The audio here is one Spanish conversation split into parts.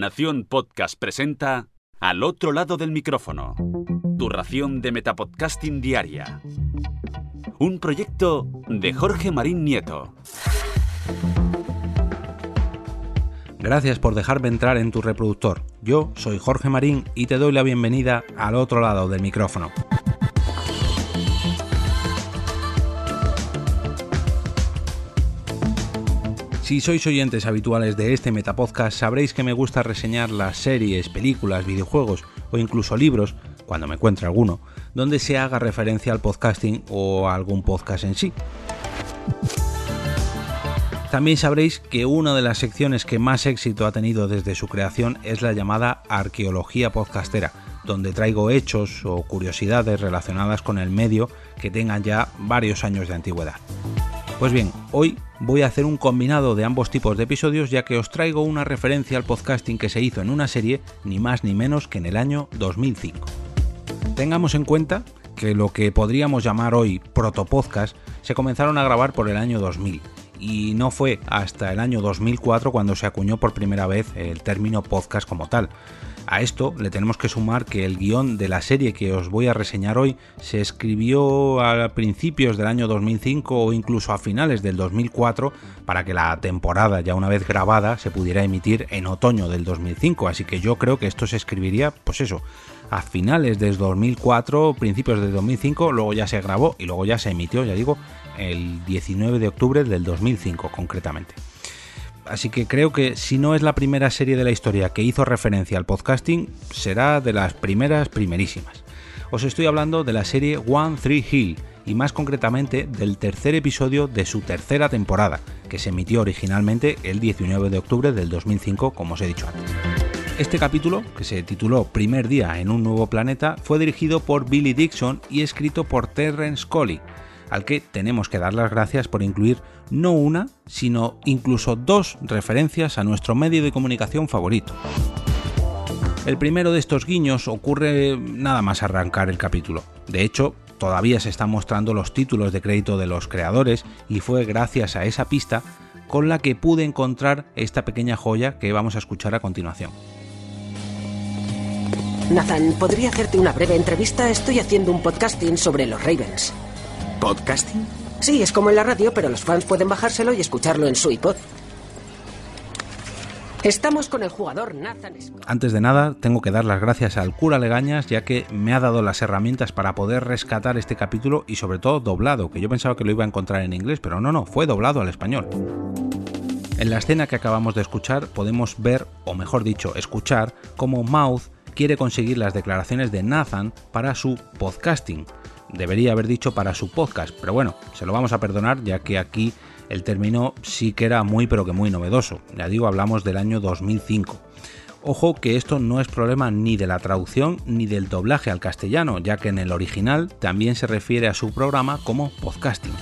Nación Podcast presenta Al otro lado del micrófono. Tu ración de Metapodcasting Diaria. Un proyecto de Jorge Marín Nieto. Gracias por dejarme entrar en tu reproductor. Yo soy Jorge Marín y te doy la bienvenida al otro lado del micrófono. Si sois oyentes habituales de este Metapodcast, sabréis que me gusta reseñar las series, películas, videojuegos o incluso libros, cuando me encuentre alguno, donde se haga referencia al podcasting o algún podcast en sí. También sabréis que una de las secciones que más éxito ha tenido desde su creación es la llamada arqueología podcastera, donde traigo hechos o curiosidades relacionadas con el medio que tengan ya varios años de antigüedad. Pues bien, hoy voy a hacer un combinado de ambos tipos de episodios ya que os traigo una referencia al podcasting que se hizo en una serie ni más ni menos que en el año 2005. Tengamos en cuenta que lo que podríamos llamar hoy protopodcast se comenzaron a grabar por el año 2000 y no fue hasta el año 2004 cuando se acuñó por primera vez el término podcast como tal. A esto le tenemos que sumar que el guion de la serie que os voy a reseñar hoy se escribió a principios del año 2005 o incluso a finales del 2004 para que la temporada ya una vez grabada se pudiera emitir en otoño del 2005, así que yo creo que esto se escribiría, pues eso, a finales del 2004, principios del 2005, luego ya se grabó y luego ya se emitió, ya digo, el 19 de octubre del 2005 concretamente. Así que creo que si no es la primera serie de la historia que hizo referencia al podcasting, será de las primeras primerísimas. Os estoy hablando de la serie One Three Hill y más concretamente del tercer episodio de su tercera temporada, que se emitió originalmente el 19 de octubre del 2005, como os he dicho antes. Este capítulo, que se tituló Primer día en un nuevo planeta, fue dirigido por Billy Dixon y escrito por Terrence Colley, al que tenemos que dar las gracias por incluir no una, sino incluso dos referencias a nuestro medio de comunicación favorito. El primero de estos guiños ocurre nada más arrancar el capítulo. De hecho, todavía se están mostrando los títulos de crédito de los creadores y fue gracias a esa pista con la que pude encontrar esta pequeña joya que vamos a escuchar a continuación. Nathan, ¿podría hacerte una breve entrevista? Estoy haciendo un podcasting sobre los Ravens. ¿Podcasting? Sí, es como en la radio, pero los fans pueden bajárselo y escucharlo en su iPod. Estamos con el jugador Nathan Scott. Antes de nada, tengo que dar las gracias al cura Legañas, ya que me ha dado las herramientas para poder rescatar este capítulo y sobre todo doblado, que yo pensaba que lo iba a encontrar en inglés, pero no, no, fue doblado al español. En la escena que acabamos de escuchar podemos ver, o mejor dicho, escuchar, cómo Mouth quiere conseguir las declaraciones de Nathan para su podcasting, debería haber dicho para su podcast, pero bueno, se lo vamos a perdonar ya que aquí el término sí que era muy pero que muy novedoso. Ya digo, hablamos del año 2005. Ojo que esto no es problema ni de la traducción ni del doblaje al castellano, ya que en el original también se refiere a su programa como podcasting.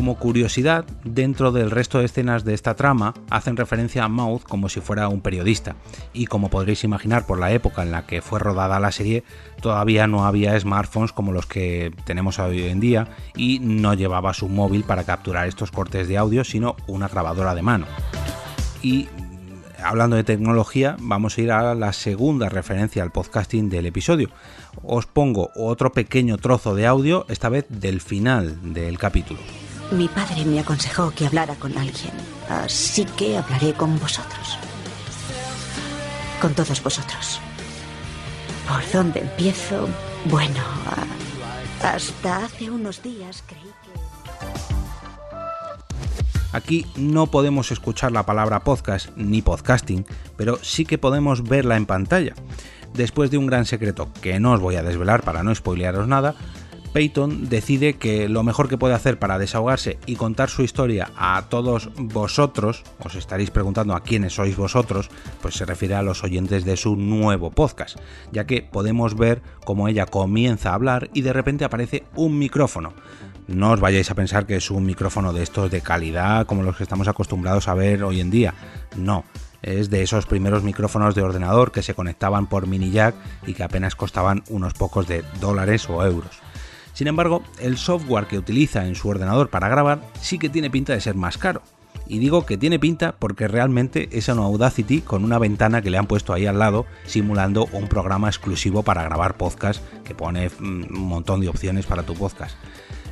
Como curiosidad, dentro del resto de escenas de esta trama hacen referencia a Mouth como si fuera un periodista, y como podréis imaginar por la época en la que fue rodada la serie, todavía no había smartphones como los que tenemos hoy en día y no llevaba su móvil para capturar estos cortes de audio, sino una grabadora de mano. Y hablando de tecnología, vamos a ir a la segunda referencia al podcasting del episodio. Os pongo otro pequeño trozo de audio, esta vez del final del capítulo. Mi padre me aconsejó que hablara con alguien, así que hablaré con vosotros. Con todos vosotros. ¿Por dónde empiezo? Bueno, hasta hace unos días creí que... Aquí no podemos escuchar la palabra podcast ni podcasting, pero sí que podemos verla en pantalla. Después de un gran secreto que no os voy a desvelar para no spoilearos nada, Peyton decide que lo mejor que puede hacer para desahogarse y contar su historia a todos vosotros, os estaréis preguntando a quiénes sois vosotros, pues se refiere a los oyentes de su nuevo podcast, ya que podemos ver cómo ella comienza a hablar y de repente aparece un micrófono. No os vayáis a pensar que es un micrófono de estos de calidad como los que estamos acostumbrados a ver hoy en día. No, es de esos primeros micrófonos de ordenador que se conectaban por mini jack y que apenas costaban unos pocos de dólares o euros. Sin embargo, el software que utiliza en su ordenador para grabar sí que tiene pinta de ser más caro. Y digo que tiene pinta porque realmente es una Audacity con una ventana que le han puesto ahí al lado simulando un programa exclusivo para grabar podcast que pone mm, un montón de opciones para tu podcast.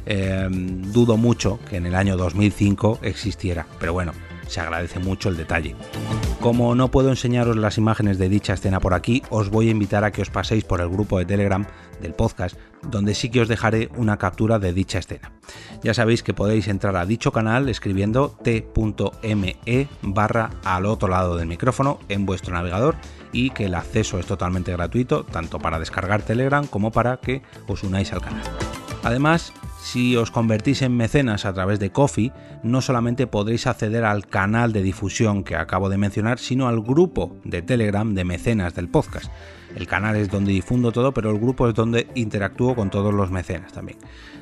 Em, dudo mucho que en el año 2005 existiera, pero bueno, se agradece mucho el detalle. Como no puedo enseñaros las imágenes de dicha escena por aquí, os voy a invitar a que os paséis por el grupo de Telegram del podcast, donde sí que os dejaré una captura de dicha escena. Ya sabéis que podéis entrar a dicho canal escribiendo t.me barra al otro lado del micrófono en vuestro navegador y que el acceso es totalmente gratuito, tanto para descargar Telegram como para que os unáis al canal. Además, si os convertís en mecenas a través de Coffee, no solamente podréis acceder al canal de difusión que acabo de mencionar, sino al grupo de Telegram de mecenas del podcast. El canal es donde difundo todo, pero el grupo es donde interactúo con todos los mecenas también.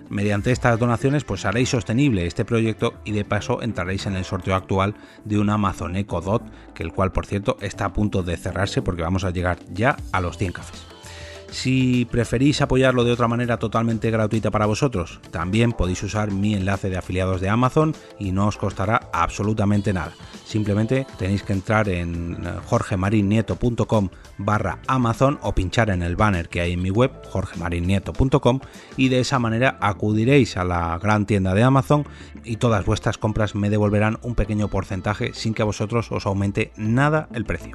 Mediante estas donaciones pues haréis sostenible este proyecto y de paso entraréis en el sorteo actual de un Amazon Echo Dot, que el cual por cierto está a punto de cerrarse porque vamos a llegar ya a los 100 cafés. Si preferís apoyarlo de otra manera totalmente gratuita para vosotros, también podéis usar mi enlace de afiliados de Amazon y no os costará absolutamente nada. Simplemente tenéis que entrar en jorgemarinieto.com barra Amazon o pinchar en el banner que hay en mi web, jorgemarinieto.com, y de esa manera acudiréis a la gran tienda de Amazon y todas vuestras compras me devolverán un pequeño porcentaje sin que a vosotros os aumente nada el precio.